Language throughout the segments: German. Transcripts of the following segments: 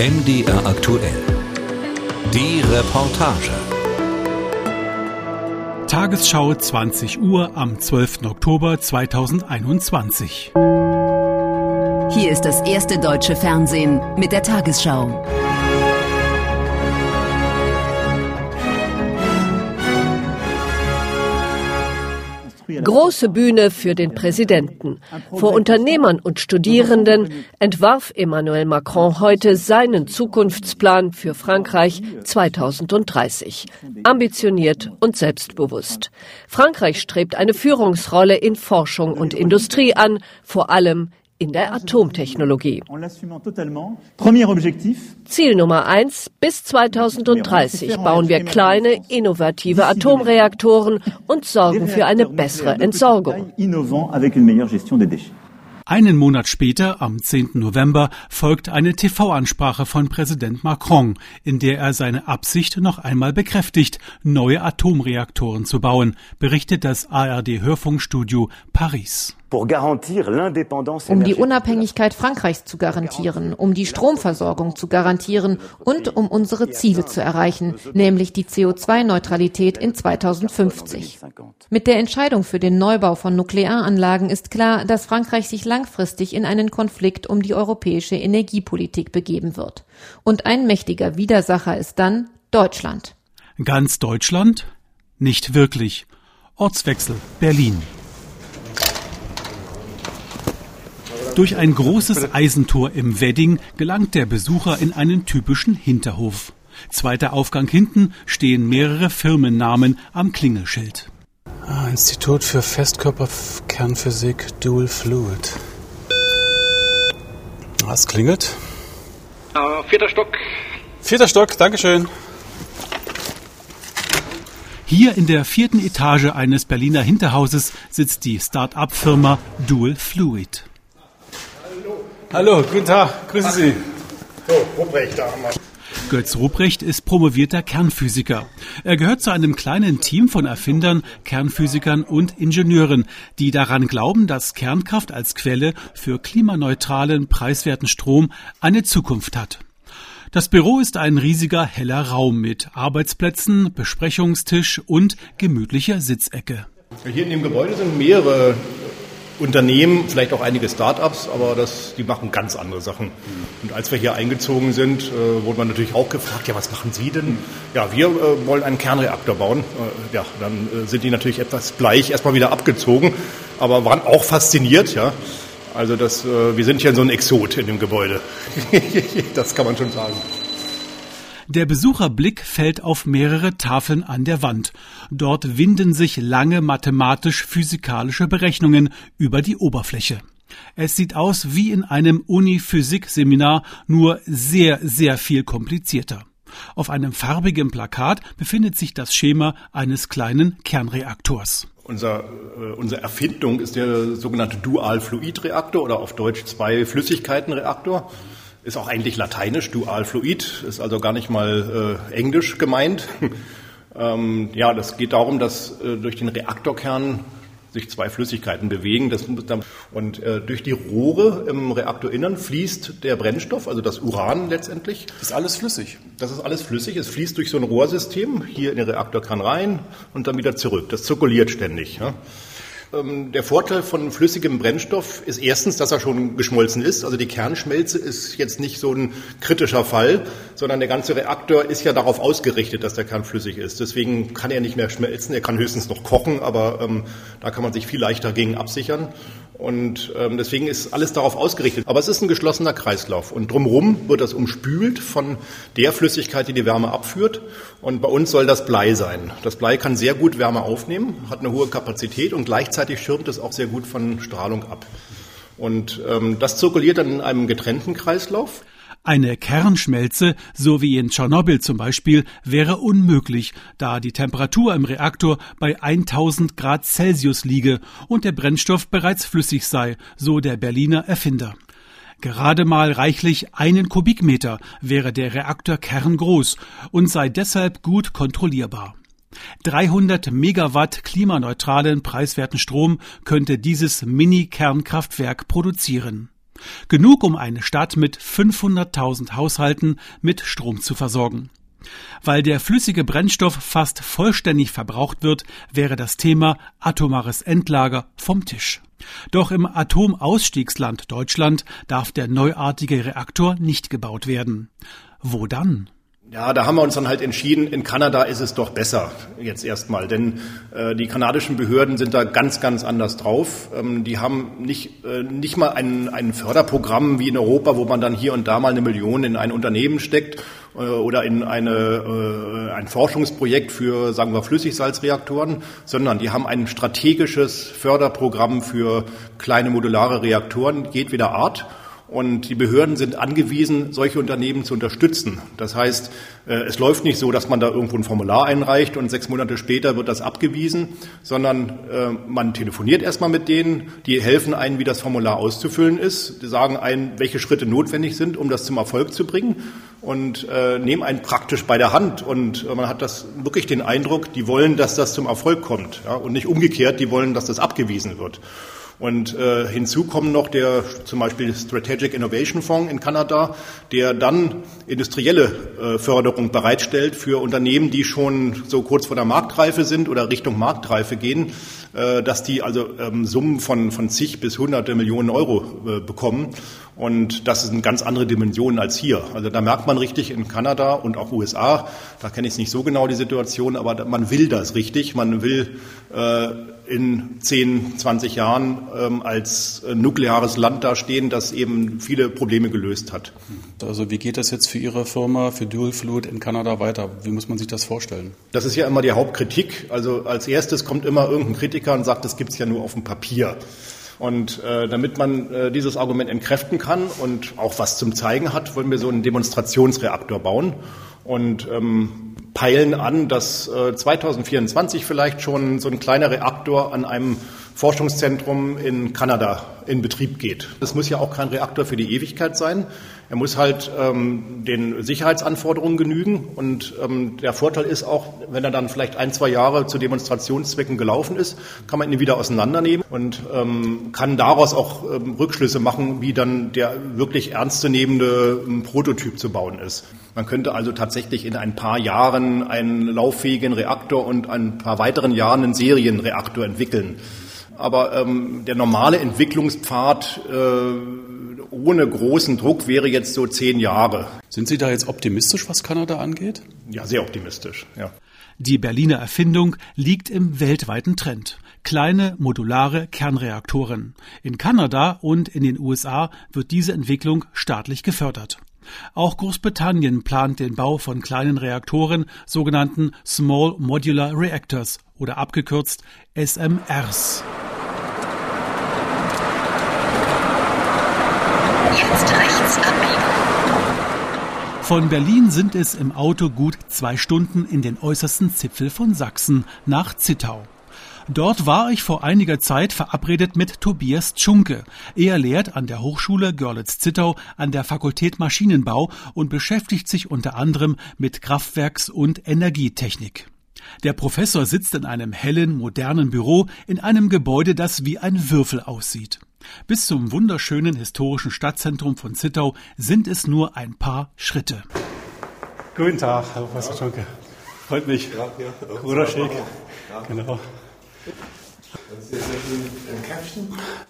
MDR aktuell. Die Reportage. Tagesschau 20 Uhr am 12. Oktober 2021. Hier ist das erste deutsche Fernsehen mit der Tagesschau. Große Bühne für den Präsidenten. Vor Unternehmern und Studierenden entwarf Emmanuel Macron heute seinen Zukunftsplan für Frankreich 2030. Ambitioniert und selbstbewusst. Frankreich strebt eine Führungsrolle in Forschung und Industrie an, vor allem in der Atomtechnologie. Ziel Nummer eins, bis 2030 bauen wir kleine, innovative Atomreaktoren und sorgen für eine bessere Entsorgung. Einen Monat später, am 10. November, folgt eine TV-Ansprache von Präsident Macron, in der er seine Absicht noch einmal bekräftigt, neue Atomreaktoren zu bauen, berichtet das ARD-Hörfunkstudio Paris. Um die Unabhängigkeit Frankreichs zu garantieren, um die Stromversorgung zu garantieren und um unsere Ziele zu erreichen, nämlich die CO2-Neutralität in 2050. Mit der Entscheidung für den Neubau von Nuklearanlagen ist klar, dass Frankreich sich langfristig in einen Konflikt um die europäische Energiepolitik begeben wird. Und ein mächtiger Widersacher ist dann Deutschland. Ganz Deutschland? Nicht wirklich. Ortswechsel Berlin. Durch ein großes Eisentor im Wedding gelangt der Besucher in einen typischen Hinterhof. Zweiter Aufgang hinten stehen mehrere Firmennamen am Klingelschild. Ah, Institut für Festkörperkernphysik Dual Fluid. Was klingelt? Uh, vierter Stock. Vierter Stock, Dankeschön. Hier in der vierten Etage eines Berliner Hinterhauses sitzt die Start-up-Firma Dual Fluid. Hallo, guten Tag, grüßen Sie. So, Ruprecht, da haben wir. Götz Ruprecht ist promovierter Kernphysiker. Er gehört zu einem kleinen Team von Erfindern, Kernphysikern und Ingenieuren, die daran glauben, dass Kernkraft als Quelle für klimaneutralen, preiswerten Strom eine Zukunft hat. Das Büro ist ein riesiger heller Raum mit Arbeitsplätzen, Besprechungstisch und gemütlicher Sitzecke. Hier in dem Gebäude sind mehrere Unternehmen, vielleicht auch einige Start-ups, aber das, die machen ganz andere Sachen. Und als wir hier eingezogen sind, äh, wurde man natürlich auch gefragt, ja, was machen Sie denn? Ja, wir äh, wollen einen Kernreaktor bauen. Äh, ja, dann äh, sind die natürlich etwas bleich erstmal wieder abgezogen, aber waren auch fasziniert, ja. Also das, äh, wir sind hier so ein Exot in dem Gebäude. das kann man schon sagen. Der Besucherblick fällt auf mehrere Tafeln an der Wand. Dort winden sich lange mathematisch-physikalische Berechnungen über die Oberfläche. Es sieht aus wie in einem Uni-Physik-Seminar, nur sehr, sehr viel komplizierter. Auf einem farbigen Plakat befindet sich das Schema eines kleinen Kernreaktors. Unser, äh, unsere Erfindung ist der sogenannte Dual-Fluid-Reaktor oder auf Deutsch Zwei-Flüssigkeiten-Reaktor. Ist auch eigentlich lateinisch, dual fluid, ist also gar nicht mal äh, englisch gemeint. ähm, ja, das geht darum, dass äh, durch den Reaktorkern sich zwei Flüssigkeiten bewegen. Das, und äh, durch die Rohre im Reaktorinnern fließt der Brennstoff, also das Uran letztendlich. Das ist alles flüssig. Das ist alles flüssig. Es fließt durch so ein Rohrsystem hier in den Reaktorkern rein und dann wieder zurück. Das zirkuliert ständig. Ja. Ähm, der Vorteil von flüssigem Brennstoff ist erstens, dass er schon geschmolzen ist. Also die Kernschmelze ist jetzt nicht so ein kritischer Fall, sondern der ganze Reaktor ist ja darauf ausgerichtet, dass der Kern flüssig ist. Deswegen kann er nicht mehr schmelzen. Er kann höchstens noch kochen, aber ähm, da kann man sich viel leichter gegen absichern. Und ähm, deswegen ist alles darauf ausgerichtet. Aber es ist ein geschlossener Kreislauf. Und drumherum wird das umspült von der Flüssigkeit, die die Wärme abführt. Und bei uns soll das Blei sein. Das Blei kann sehr gut Wärme aufnehmen, hat eine hohe Kapazität und gleichzeitig schirmt es auch sehr gut von Strahlung ab. Und ähm, das zirkuliert dann in einem getrennten Kreislauf. Eine Kernschmelze, so wie in Tschernobyl zum Beispiel, wäre unmöglich, da die Temperatur im Reaktor bei 1000 Grad Celsius liege und der Brennstoff bereits flüssig sei, so der Berliner Erfinder. Gerade mal reichlich einen Kubikmeter wäre der Reaktorkern groß und sei deshalb gut kontrollierbar. 300 Megawatt klimaneutralen preiswerten Strom könnte dieses Mini-Kernkraftwerk produzieren. Genug, um eine Stadt mit 500.000 Haushalten mit Strom zu versorgen. Weil der flüssige Brennstoff fast vollständig verbraucht wird, wäre das Thema atomares Endlager vom Tisch. Doch im Atomausstiegsland Deutschland darf der neuartige Reaktor nicht gebaut werden. Wo dann? Ja, da haben wir uns dann halt entschieden, in Kanada ist es doch besser jetzt erstmal, denn äh, die kanadischen Behörden sind da ganz, ganz anders drauf. Ähm, die haben nicht, äh, nicht mal ein, ein Förderprogramm wie in Europa, wo man dann hier und da mal eine Million in ein Unternehmen steckt äh, oder in eine, äh, ein Forschungsprojekt für, sagen wir, Flüssigsalzreaktoren, sondern die haben ein strategisches Förderprogramm für kleine modulare Reaktoren jedweder Art. Und die Behörden sind angewiesen, solche Unternehmen zu unterstützen. Das heißt, äh, es läuft nicht so, dass man da irgendwo ein Formular einreicht und sechs Monate später wird das abgewiesen, sondern äh, man telefoniert erstmal mit denen, die helfen einen, wie das Formular auszufüllen ist, die sagen einen, welche Schritte notwendig sind, um das zum Erfolg zu bringen und äh, nehmen einen praktisch bei der Hand. Und man hat das wirklich den Eindruck, die wollen, dass das zum Erfolg kommt ja, und nicht umgekehrt, die wollen, dass das abgewiesen wird. Und äh, hinzu kommen noch der zum Beispiel Strategic Innovation Fonds in Kanada, der dann industrielle äh, Förderung bereitstellt für Unternehmen, die schon so kurz vor der Marktreife sind oder Richtung Marktreife gehen, äh, dass die also ähm, Summen von, von zig bis hunderte Millionen Euro äh, bekommen. Und das ist eine ganz andere Dimension als hier. Also da merkt man richtig in Kanada und auch USA, da kenne ich es nicht so genau die Situation, aber man will das richtig. Man will äh, in 10, 20 Jahren ähm, als äh, nukleares Land dastehen, das eben viele Probleme gelöst hat. Also wie geht das jetzt für Ihre Firma, für Dual Fluid in Kanada weiter? Wie muss man sich das vorstellen? Das ist ja immer die Hauptkritik. Also als erstes kommt immer irgendein Kritiker und sagt, das gibt es ja nur auf dem Papier. Und äh, damit man äh, dieses Argument entkräften kann und auch was zum Zeigen hat, wollen wir so einen Demonstrationsreaktor bauen und ähm, peilen an, dass äh, 2024 vielleicht schon so ein kleiner Reaktor an einem Forschungszentrum in Kanada in Betrieb geht. Das muss ja auch kein Reaktor für die Ewigkeit sein. Er muss halt ähm, den Sicherheitsanforderungen genügen. Und ähm, der Vorteil ist auch, wenn er dann vielleicht ein, zwei Jahre zu Demonstrationszwecken gelaufen ist, kann man ihn wieder auseinandernehmen und ähm, kann daraus auch ähm, Rückschlüsse machen, wie dann der wirklich ernstzunehmende ähm, Prototyp zu bauen ist. Man könnte also tatsächlich in ein paar Jahren einen lauffähigen Reaktor und ein paar weiteren Jahren einen Serienreaktor entwickeln. Aber ähm, der normale Entwicklungspfad äh, ohne großen Druck wäre jetzt so zehn Jahre. Sind Sie da jetzt optimistisch, was Kanada angeht? Ja, sehr optimistisch, ja. Die Berliner Erfindung liegt im weltweiten Trend. Kleine modulare Kernreaktoren. In Kanada und in den USA wird diese Entwicklung staatlich gefördert. Auch Großbritannien plant den Bau von kleinen Reaktoren, sogenannten Small Modular Reactors oder abgekürzt SMRs. Jetzt rechts abbiegen. Von Berlin sind es im Auto gut zwei Stunden in den äußersten Zipfel von Sachsen nach Zittau. Dort war ich vor einiger Zeit verabredet mit Tobias Tschunke. Er lehrt an der Hochschule Görlitz-Zittau an der Fakultät Maschinenbau und beschäftigt sich unter anderem mit Kraftwerks- und Energietechnik. Der Professor sitzt in einem hellen, modernen Büro in einem Gebäude, das wie ein Würfel aussieht. Bis zum wunderschönen historischen Stadtzentrum von Zittau sind es nur ein paar Schritte. Guten Tag, Herr Professor Tschunke. Freut mich. Ja, ja. Bruder Schick. Genau.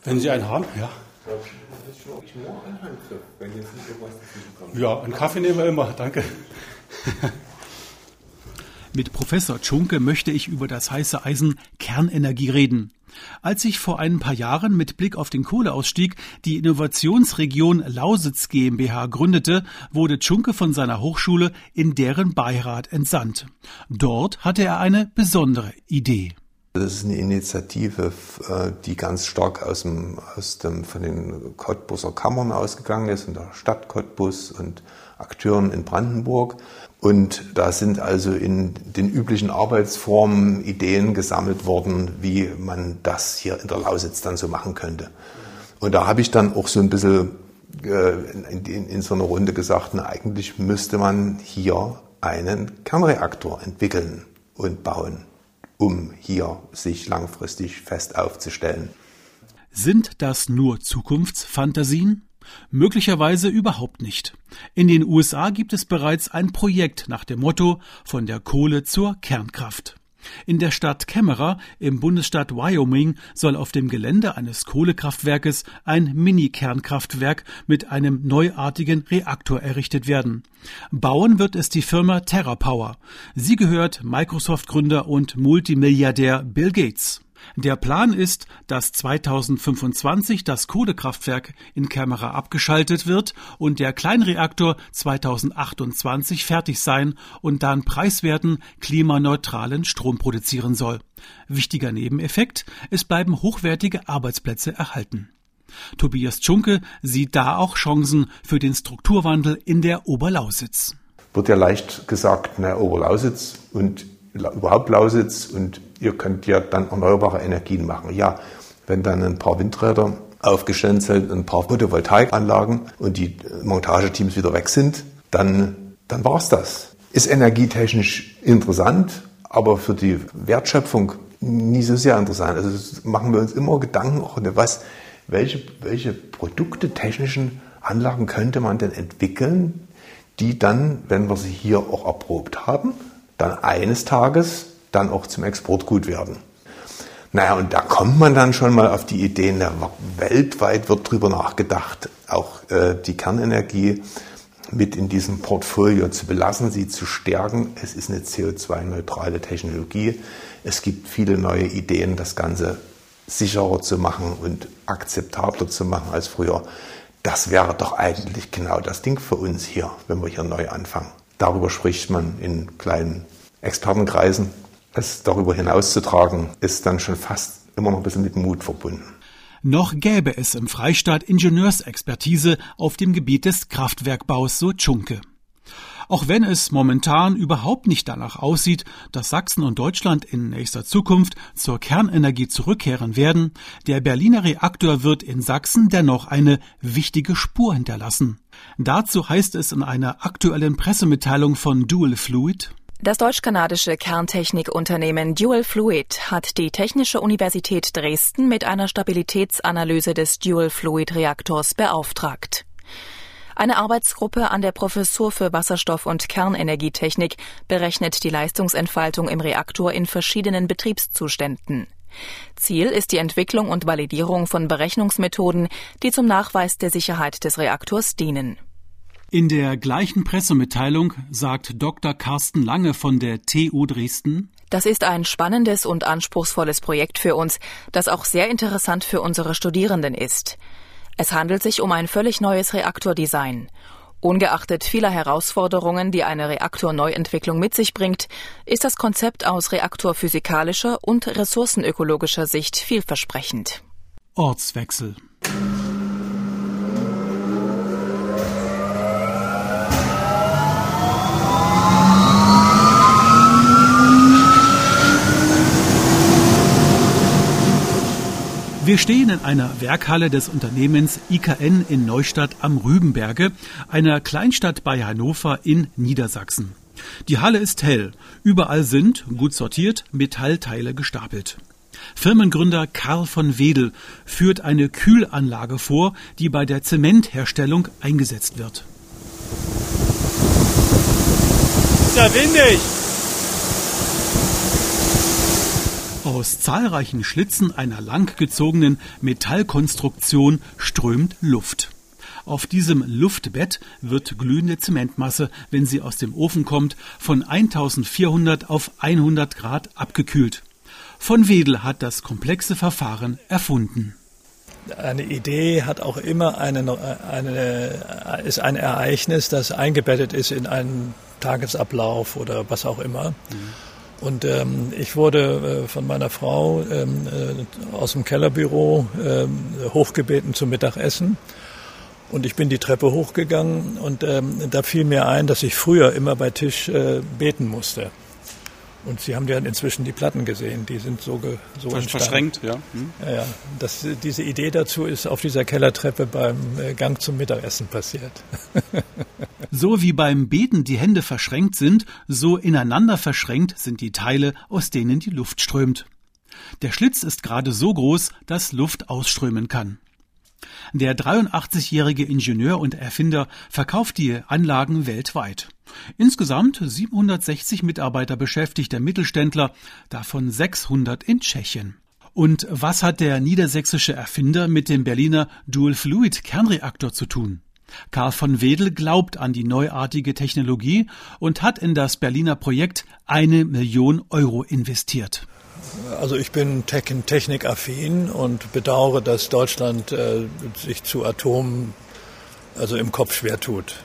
Wenn Sie einen haben, ja. Ja, einen Kaffee nehmen wir immer, danke. Mit Professor Tschunke möchte ich über das heiße Eisen Kernenergie reden. Als ich vor ein paar Jahren mit Blick auf den Kohleausstieg die Innovationsregion Lausitz GmbH gründete, wurde Tschunke von seiner Hochschule in deren Beirat entsandt. Dort hatte er eine besondere Idee. Das ist eine Initiative, äh, die ganz stark aus dem, aus dem, von den Cottbuser Kammern ausgegangen ist, von der Stadt Cottbus und Akteuren in Brandenburg. Und da sind also in den üblichen Arbeitsformen Ideen gesammelt worden, wie man das hier in der Lausitz dann so machen könnte. Und da habe ich dann auch so ein bisschen äh, in, in, in so einer Runde gesagt, na, eigentlich müsste man hier einen Kernreaktor entwickeln und bauen um hier sich langfristig fest aufzustellen. Sind das nur Zukunftsfantasien? Möglicherweise überhaupt nicht. In den USA gibt es bereits ein Projekt nach dem Motto von der Kohle zur Kernkraft. In der Stadt Camera im Bundesstaat Wyoming soll auf dem Gelände eines Kohlekraftwerkes ein Mini-Kernkraftwerk mit einem neuartigen Reaktor errichtet werden. Bauen wird es die Firma TerraPower. Sie gehört Microsoft-Gründer und Multimilliardär Bill Gates. Der Plan ist, dass 2025 das Kohlekraftwerk in Kämmerer abgeschaltet wird und der Kleinreaktor 2028 fertig sein und dann preiswerten, klimaneutralen Strom produzieren soll. Wichtiger Nebeneffekt, es bleiben hochwertige Arbeitsplätze erhalten. Tobias Tschunke sieht da auch Chancen für den Strukturwandel in der Oberlausitz. Wird ja leicht gesagt, na, Oberlausitz und überhaupt Lausitz und ihr könnt ja dann erneuerbare Energien machen. Ja, wenn dann ein paar Windräder aufgestellt sind, ein paar Photovoltaikanlagen und die Montageteams wieder weg sind, dann, dann war's das. Ist energietechnisch interessant, aber für die Wertschöpfung nie so sehr interessant. Also machen wir uns immer Gedanken, was, welche, welche Produkte, technischen Anlagen könnte man denn entwickeln, die dann, wenn wir sie hier auch erprobt haben, dann eines Tages dann auch zum Exportgut werden. Naja, und da kommt man dann schon mal auf die Ideen, weltweit wird darüber nachgedacht, auch äh, die Kernenergie mit in diesem Portfolio zu belassen, sie zu stärken. Es ist eine CO2-neutrale Technologie. Es gibt viele neue Ideen, das Ganze sicherer zu machen und akzeptabler zu machen als früher. Das wäre doch eigentlich genau das Ding für uns hier, wenn wir hier neu anfangen. Darüber spricht man in kleinen Expertenkreisen. Es darüber hinauszutragen, ist dann schon fast immer noch ein bisschen mit Mut verbunden. Noch gäbe es im Freistaat Ingenieursexpertise auf dem Gebiet des Kraftwerkbaus so Tschunke. Auch wenn es momentan überhaupt nicht danach aussieht, dass Sachsen und Deutschland in nächster Zukunft zur Kernenergie zurückkehren werden, der Berliner Reaktor wird in Sachsen dennoch eine wichtige Spur hinterlassen. Dazu heißt es in einer aktuellen Pressemitteilung von Dual Fluid, das deutsch-kanadische Kerntechnikunternehmen Dual Fluid hat die Technische Universität Dresden mit einer Stabilitätsanalyse des Dual Fluid Reaktors beauftragt. Eine Arbeitsgruppe an der Professur für Wasserstoff- und Kernenergietechnik berechnet die Leistungsentfaltung im Reaktor in verschiedenen Betriebszuständen. Ziel ist die Entwicklung und Validierung von Berechnungsmethoden, die zum Nachweis der Sicherheit des Reaktors dienen. In der gleichen Pressemitteilung sagt Dr. Carsten Lange von der TU Dresden, das ist ein spannendes und anspruchsvolles Projekt für uns, das auch sehr interessant für unsere Studierenden ist. Es handelt sich um ein völlig neues Reaktordesign. Ungeachtet vieler Herausforderungen, die eine Reaktorneuentwicklung mit sich bringt, ist das Konzept aus reaktorphysikalischer und ressourcenökologischer Sicht vielversprechend. Ortswechsel Wir stehen in einer Werkhalle des Unternehmens IKN in Neustadt am Rübenberge, einer Kleinstadt bei Hannover in Niedersachsen. Die Halle ist hell. Überall sind, gut sortiert, Metallteile gestapelt. Firmengründer Karl von Wedel führt eine Kühlanlage vor, die bei der Zementherstellung eingesetzt wird. Ist ja windig! Aus zahlreichen Schlitzen einer langgezogenen Metallkonstruktion strömt Luft. Auf diesem Luftbett wird glühende Zementmasse, wenn sie aus dem Ofen kommt, von 1400 auf 100 Grad abgekühlt. Von Wedel hat das komplexe Verfahren erfunden. Eine Idee hat auch immer eine, eine, ist ein Ereignis, das eingebettet ist in einen Tagesablauf oder was auch immer. Mhm. Und ähm, ich wurde äh, von meiner Frau ähm, äh, aus dem Kellerbüro ähm, hochgebeten zum Mittagessen. Und ich bin die Treppe hochgegangen und ähm, da fiel mir ein, dass ich früher immer bei Tisch äh, beten musste. Und Sie haben ja inzwischen die Platten gesehen, die sind so, ge, so verschränkt, ja. Hm. ja, ja. Das, diese Idee dazu ist auf dieser Kellertreppe beim äh, Gang zum Mittagessen passiert. so wie beim Beten die Hände verschränkt sind, so ineinander verschränkt sind die Teile, aus denen die Luft strömt. Der Schlitz ist gerade so groß, dass Luft ausströmen kann. Der 83-jährige Ingenieur und Erfinder verkauft die Anlagen weltweit. Insgesamt 760 Mitarbeiter beschäftigt der Mittelständler, davon 600 in Tschechien. Und was hat der niedersächsische Erfinder mit dem Berliner Dual-Fluid-Kernreaktor zu tun? Karl von Wedel glaubt an die neuartige Technologie und hat in das Berliner Projekt eine Million Euro investiert. Also ich bin technikaffin und bedauere, dass Deutschland äh, sich zu Atom also im Kopf schwer tut.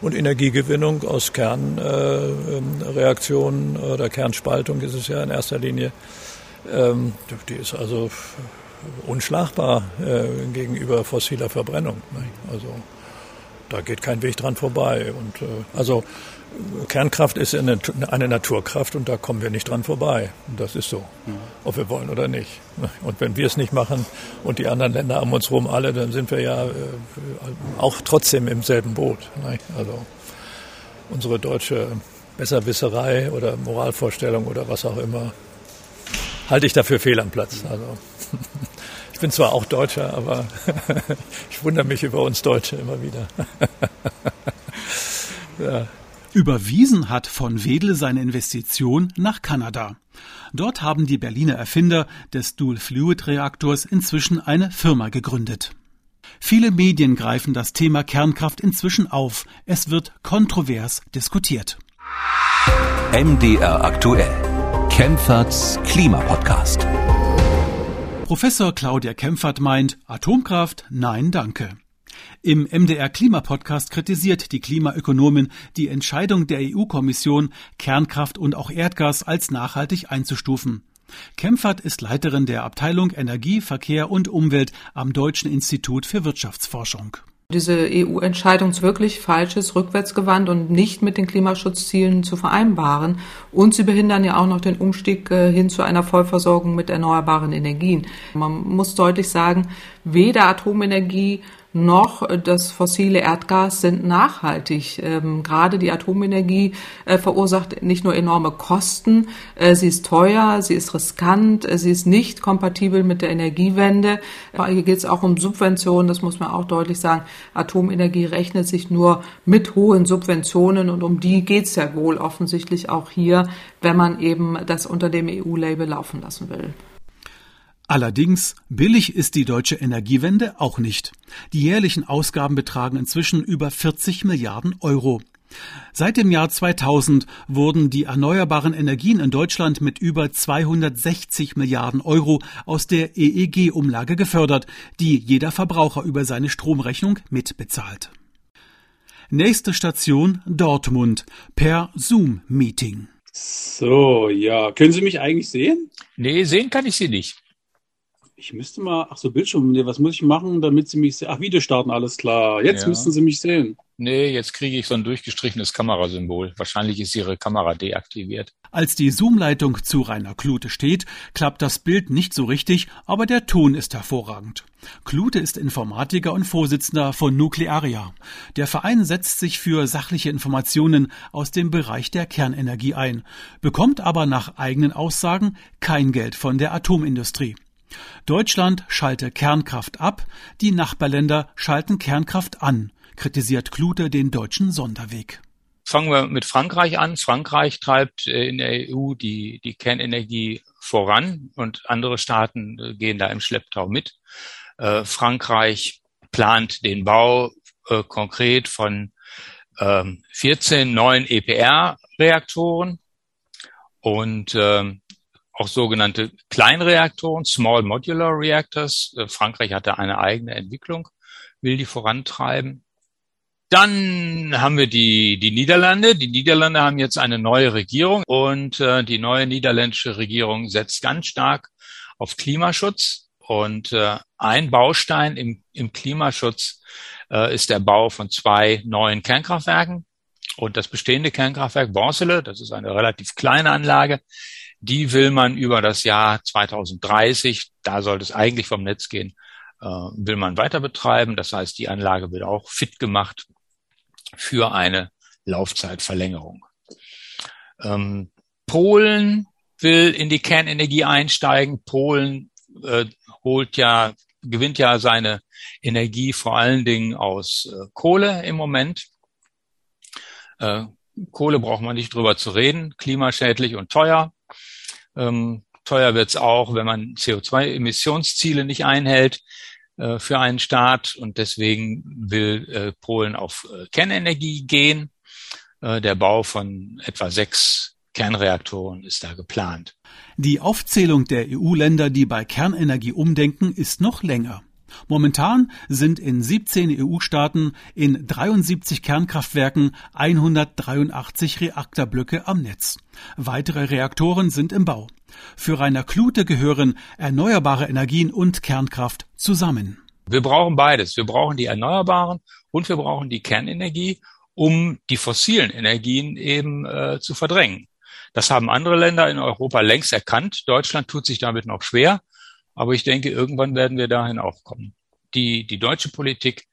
Und Energiegewinnung aus Kernreaktionen äh, oder Kernspaltung ist es ja in erster Linie, ähm, die ist also unschlagbar äh, gegenüber fossiler Verbrennung. Ne? Also da geht kein Weg dran vorbei. Und äh, also Kernkraft ist eine, eine, Naturkraft und da kommen wir nicht dran vorbei. Das ist so, ob wir wollen oder nicht. Und wenn wir es nicht machen und die anderen Länder um uns herum alle, dann sind wir ja äh, auch trotzdem im selben Boot. Ne? Also unsere deutsche Besserwisserei oder Moralvorstellung oder was auch immer, halte ich dafür fehl am Platz. Also. Ich bin zwar auch Deutscher, aber ich wundere mich über uns Deutsche immer wieder. ja. Überwiesen hat von Wedel seine Investition nach Kanada. Dort haben die Berliner Erfinder des Dual-Fluid-Reaktors inzwischen eine Firma gegründet. Viele Medien greifen das Thema Kernkraft inzwischen auf. Es wird kontrovers diskutiert. MDR aktuell. Kempferts Klimapodcast. Professor Claudia Kempfert meint, Atomkraft, nein, danke. Im MDR Klimapodcast kritisiert die Klimaökonomin die Entscheidung der EU-Kommission, Kernkraft und auch Erdgas als nachhaltig einzustufen. Kempfert ist Leiterin der Abteilung Energie, Verkehr und Umwelt am Deutschen Institut für Wirtschaftsforschung diese EU-Entscheidung wirklich falsch ist, rückwärtsgewandt und nicht mit den Klimaschutzzielen zu vereinbaren. Und sie behindern ja auch noch den Umstieg äh, hin zu einer Vollversorgung mit erneuerbaren Energien. Man muss deutlich sagen, weder Atomenergie noch das fossile Erdgas sind nachhaltig. Ähm, gerade die Atomenergie äh, verursacht nicht nur enorme Kosten, äh, sie ist teuer, sie ist riskant, äh, sie ist nicht kompatibel mit der Energiewende. Hier geht es auch um Subventionen, das muss man auch deutlich sagen. Atomenergie rechnet sich nur mit hohen Subventionen und um die geht es ja wohl offensichtlich auch hier, wenn man eben das unter dem EU-Label laufen lassen will. Allerdings billig ist die deutsche Energiewende auch nicht. Die jährlichen Ausgaben betragen inzwischen über 40 Milliarden Euro. Seit dem Jahr 2000 wurden die erneuerbaren Energien in Deutschland mit über 260 Milliarden Euro aus der EEG-Umlage gefördert, die jeder Verbraucher über seine Stromrechnung mitbezahlt. Nächste Station Dortmund per Zoom-Meeting. So, ja. Können Sie mich eigentlich sehen? Nee, sehen kann ich Sie nicht. Ich müsste mal, ach so, Bildschirm, was muss ich machen, damit Sie mich sehen? Ach, Video starten, alles klar. Jetzt ja. müssten Sie mich sehen. Nee, jetzt kriege ich so ein durchgestrichenes Kamerasymbol. Wahrscheinlich ist Ihre Kamera deaktiviert. Als die Zoom-Leitung zu Rainer Klute steht, klappt das Bild nicht so richtig, aber der Ton ist hervorragend. Klute ist Informatiker und Vorsitzender von Nuklearia. Der Verein setzt sich für sachliche Informationen aus dem Bereich der Kernenergie ein, bekommt aber nach eigenen Aussagen kein Geld von der Atomindustrie. Deutschland schalte Kernkraft ab, die Nachbarländer schalten Kernkraft an, kritisiert Klute den deutschen Sonderweg. Fangen wir mit Frankreich an. Frankreich treibt äh, in der EU die, die Kernenergie voran und andere Staaten äh, gehen da im Schlepptau mit. Äh, Frankreich plant den Bau konkret von ähm, 14 neuen EPR-Reaktoren und ähm, auch sogenannte Kleinreaktoren, Small Modular Reactors. Äh, Frankreich hatte eine eigene Entwicklung, will die vorantreiben. Dann haben wir die, die Niederlande. Die Niederlande haben jetzt eine neue Regierung und äh, die neue niederländische Regierung setzt ganz stark auf Klimaschutz. Und äh, ein Baustein im, im Klimaschutz äh, ist der Bau von zwei neuen Kernkraftwerken. Und das bestehende Kernkraftwerk Borsele, das ist eine relativ kleine Anlage, die will man über das Jahr 2030, da sollte es eigentlich vom Netz gehen, äh, will man weiter betreiben. Das heißt, die Anlage wird auch fit gemacht für eine Laufzeitverlängerung. Ähm, Polen will in die Kernenergie einsteigen. Polen äh, holt ja gewinnt ja seine Energie vor allen Dingen aus äh, Kohle im Moment. Äh, Kohle braucht man nicht drüber zu reden, klimaschädlich und teuer. Ähm, teuer wird's auch, wenn man CO2-Emissionsziele nicht einhält äh, für einen Staat. Und deswegen will äh, Polen auf äh, Kernenergie gehen. Äh, der Bau von etwa sechs Kernreaktoren ist da geplant. Die Aufzählung der EU-Länder, die bei Kernenergie umdenken, ist noch länger. Momentan sind in 17 EU-Staaten in 73 Kernkraftwerken 183 Reaktorblöcke am Netz. Weitere Reaktoren sind im Bau. Für Rainer Klute gehören erneuerbare Energien und Kernkraft zusammen. Wir brauchen beides. Wir brauchen die Erneuerbaren und wir brauchen die Kernenergie, um die fossilen Energien eben äh, zu verdrängen. Das haben andere Länder in Europa längst erkannt. Deutschland tut sich damit noch schwer. Aber ich denke, irgendwann werden wir dahin auch kommen. Die, die deutsche Politik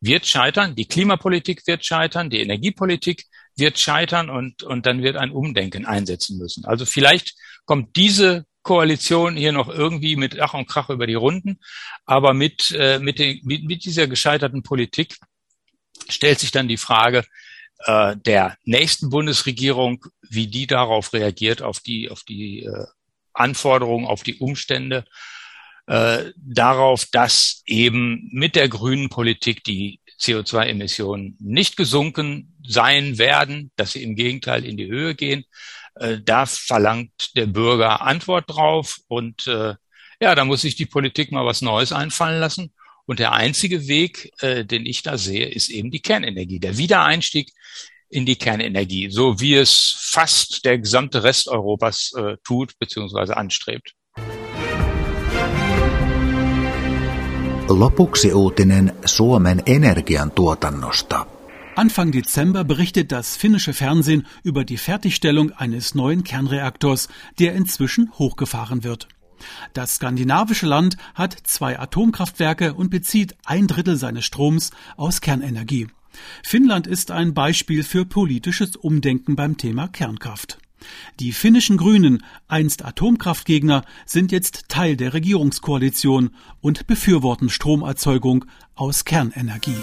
wird scheitern, die Klimapolitik wird scheitern, die Energiepolitik wird scheitern und, und dann wird ein Umdenken einsetzen müssen. Also vielleicht kommt diese Koalition hier noch irgendwie mit Ach und Krach über die Runden, aber mit, äh, mit, den, mit, mit dieser gescheiterten Politik stellt sich dann die Frage äh, der nächsten Bundesregierung, wie die darauf reagiert, auf die, auf die äh, Anforderungen, auf die Umstände äh, darauf, dass eben mit der grünen Politik die CO2-Emissionen nicht gesunken sein werden, dass sie im Gegenteil in die Höhe gehen. Äh, da verlangt der Bürger Antwort drauf und äh, ja, da muss sich die Politik mal was Neues einfallen lassen. Und der einzige Weg, äh, den ich da sehe, ist eben die Kernenergie, der Wiedereinstieg in die Kernenergie, so wie es fast der gesamte Rest Europas äh, tut bzw. anstrebt. Lopuksi uutinen Suomen energiantuotannosta. Anfang Dezember berichtet das finnische Fernsehen über die Fertigstellung eines neuen Kernreaktors, der inzwischen hochgefahren wird. Das skandinavische Land hat zwei Atomkraftwerke und bezieht ein Drittel seines Stroms aus Kernenergie. Finnland ist ein Beispiel für politisches Umdenken beim Thema Kernkraft. Die finnischen Grünen, einst Atomkraftgegner, sind jetzt Teil der Regierungskoalition und befürworten Stromerzeugung aus Kernenergie.